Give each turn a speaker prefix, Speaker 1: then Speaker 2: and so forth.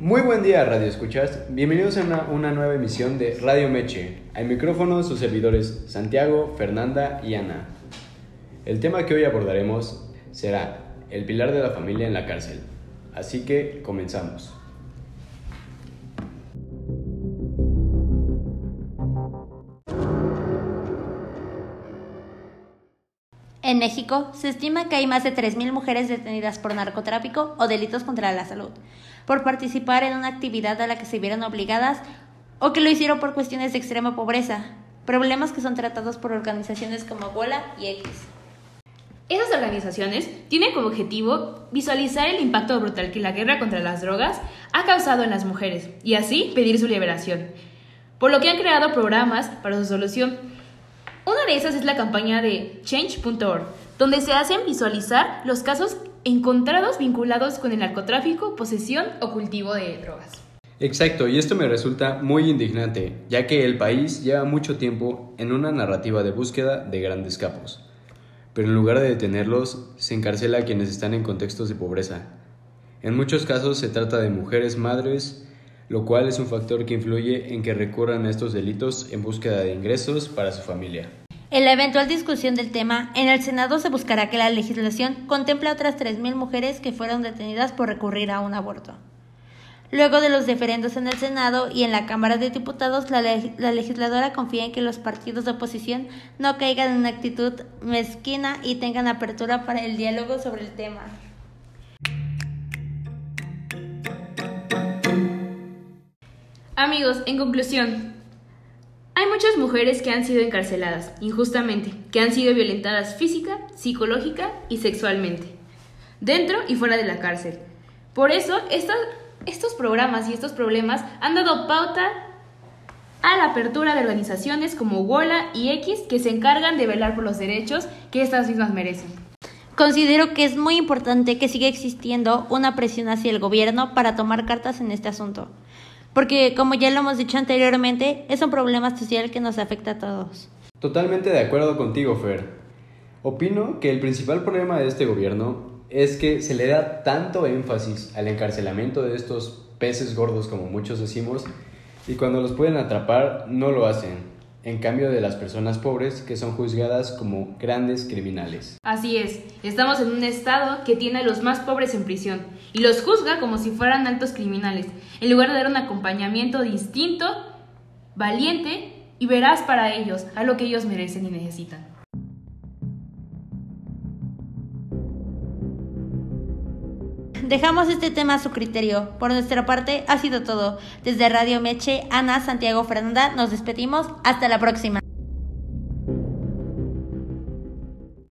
Speaker 1: Muy buen día, Radio Escuchas. Bienvenidos a una, una nueva emisión de Radio Meche. Al micrófono sus servidores Santiago, Fernanda y Ana. El tema que hoy abordaremos será el pilar de la familia en la cárcel. Así que comenzamos.
Speaker 2: En México se estima que hay más de 3.000 mujeres detenidas por narcotráfico o delitos contra la salud, por participar en una actividad a la que se vieron obligadas o que lo hicieron por cuestiones de extrema pobreza, problemas que son tratados por organizaciones como Bola y X.
Speaker 3: Esas organizaciones tienen como objetivo visualizar el impacto brutal que la guerra contra las drogas ha causado en las mujeres y así pedir su liberación, por lo que han creado programas para su solución una de esas es la campaña de Change.org, donde se hacen visualizar los casos encontrados vinculados con el narcotráfico, posesión o cultivo de drogas.
Speaker 1: Exacto, y esto me resulta muy indignante, ya que el país lleva mucho tiempo en una narrativa de búsqueda de grandes capos. Pero en lugar de detenerlos, se encarcela a quienes están en contextos de pobreza. En muchos casos se trata de mujeres madres, lo cual es un factor que influye en que recurran a estos delitos en búsqueda de ingresos para su familia.
Speaker 2: En la eventual discusión del tema, en el Senado se buscará que la legislación contemple a otras 3.000 mujeres que fueron detenidas por recurrir a un aborto. Luego de los diferendos en el Senado y en la Cámara de Diputados, la, la, legisladora confía en que los partidos de oposición no caigan en una actitud mezquina y tengan apertura para el diálogo sobre el tema.
Speaker 3: Amigos, en conclusión, hay muchas mujeres que han sido encarceladas injustamente, que han sido violentadas física, psicológica y sexualmente, dentro y fuera de la cárcel. Por eso, estos, programas y estos problemas han dado pauta a la apertura de organizaciones como WOLA y X que se encargan de velar por los derechos que estas mismas merecen.
Speaker 2: Considero que es muy importante que siga existiendo una presión hacia el gobierno para tomar cartas en este asunto porque como ya lo hemos dicho anteriormente, es un problema social que nos afecta a todos.
Speaker 1: Totalmente de acuerdo contigo, Fer. Opino que el principal problema de este gobierno es que se le da tanto énfasis al encarcelamiento de estos peces gordos, como muchos decimos, y cuando los pueden atrapar no lo hacen en cambio de las personas pobres que son juzgadas como grandes criminales.
Speaker 3: Así es, estamos en un estado que tiene a los más pobres en prisión y los juzga como si fueran altos criminales, en lugar de dar un acompañamiento distinto, valiente y veraz para ellos, a lo que ellos merecen y necesitan.
Speaker 2: Dejamos este tema a su criterio. Por nuestra parte, ha sido todo. Desde Radio Meche, Ana, Santiago, Fernanda, nos despedimos. Hasta la próxima.